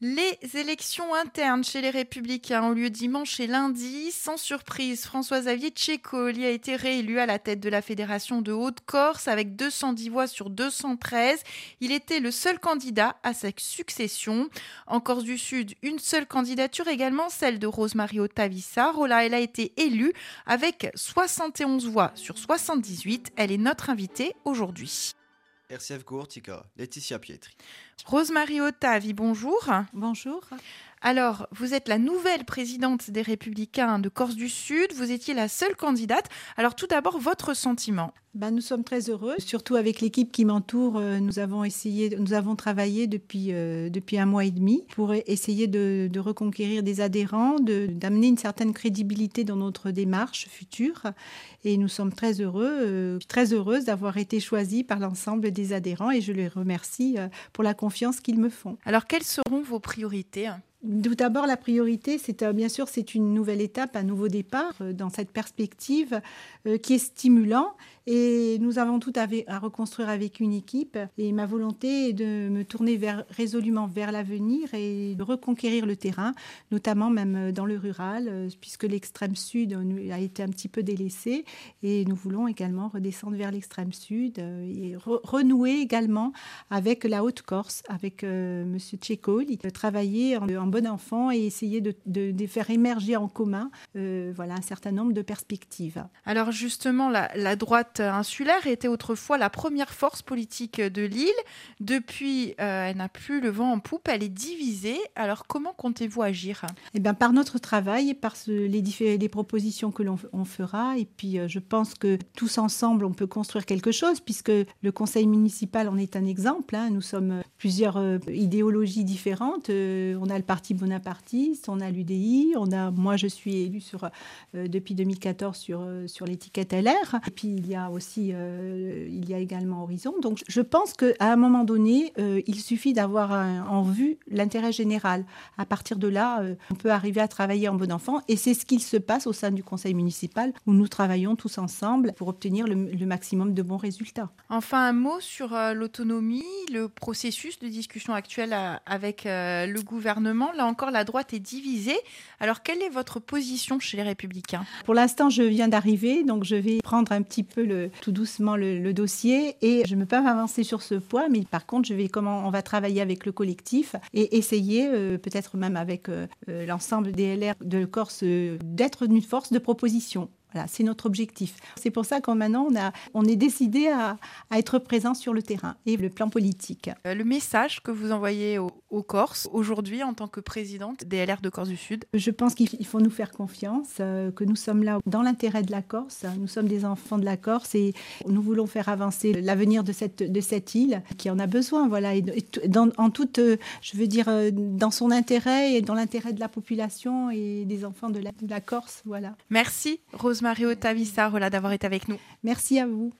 Les élections internes chez les Républicains ont lieu dimanche et lundi. Sans surprise, François-Xavier Tchécoli a été réélu à la tête de la Fédération de Haute-Corse avec 210 voix sur 213. Il était le seul candidat à sa succession. En Corse du Sud, une seule candidature également, celle de Rosemary Otavissa. Rola, elle a été élue avec 71 voix sur 78. Elle est notre invitée aujourd'hui. RCF Courtica, Laetitia Pietri. Rosemary Otavi, bonjour. Bonjour. Alors, vous êtes la nouvelle présidente des Républicains de Corse du Sud. Vous étiez la seule candidate. Alors, tout d'abord, votre sentiment ben, nous sommes très heureux, surtout avec l'équipe qui m'entoure. Euh, nous avons essayé, nous avons travaillé depuis, euh, depuis un mois et demi pour essayer de, reconquérir des adhérents, d'amener une certaine crédibilité dans notre démarche future. Et nous sommes très heureux, euh, très heureuse d'avoir été choisie par l'ensemble des adhérents et je les remercie pour la confiance qu'ils me font. Alors, quelles seront vos priorités? Tout d'abord, la priorité, c'est bien sûr, c'est une nouvelle étape, un nouveau départ dans cette perspective qui est stimulant et nous avons tout à, reconstruire avec une équipe. Et ma volonté est de me tourner résolument vers l'avenir et de reconquérir le terrain, notamment même dans le rural, euh, puisque l'extrême sud a été un petit peu délaissé. Et nous voulons également redescendre vers l'extrême sud euh, et renouer également avec la Haute-Corse, avec euh, M. Tchékoli, travailler en, bon enfant et essayer de, de, faire émerger en commun voilà, un certain nombre de perspectives. Alors justement, la, la droite insulaire était autrefois la première force politique de l'île. Depuis, euh, elle n'a plus le vent en poupe, elle est divisée. Alors comment comptez-vous agir? Eh bien, Par notre travail, par les, les propositions que l'on fera. Et puis euh, je pense que tous ensemble, on peut construire quelque chose, puisque le conseil municipal en est un exemple. Hein. Nous sommes plusieurs euh, idéologies différentes. on a le parti bonapartiste, on a l'UDI, on a, moi je suis élue sur, depuis 2014 sur, sur l'étiquette LR. Et puis il y a aussi, euh, il y a également Horizon. Donc je pense qu'à un moment donné, euh, il suffit d'avoir en vue l'intérêt général. À partir de là, euh, on peut arriver à travailler en bon enfant. Et c'est ce qu'il se passe au sein du conseil municipal où nous travaillons tous ensemble pour obtenir le, maximum de bons résultats. Enfin, un mot sur l'autonomie, le processus de discussion actuel avec le gouvernement. Là encore, la droite est divisée. Alors, quelle est votre position chez les Républicains? Pour l'instant, je viens d'arriver, donc je vais prendre un petit peu le, tout doucement le, dossier et je ne peux pas m'avancer sur ce point, mais par contre, je vais comment on va travailler avec le collectif et essayer, euh, peut-être même avec euh, euh, l'ensemble des LR de Corse, d'être une force de proposition. Voilà, c'est notre objectif. C'est pour ça qu'en maintenant, on, a, on est décidé à, être présent sur le terrain et le plan politique. Euh, le message que vous envoyez aux, Corses aujourd'hui en tant que présidente des LR de Corse du Sud? Je pense qu'il faut nous faire confiance, euh, que nous sommes là dans l'intérêt de la Corse. Nous sommes des enfants de la Corse et nous voulons faire avancer l'avenir de cette, de cette île qui en a besoin. Voilà, et, dans, en toute, euh, je veux dire, dans son intérêt et dans l'intérêt de la population et des enfants de la, de la Corse. Voilà. Merci, Rose. Mario Tavissar d'avoir été avec nous. Merci à vous.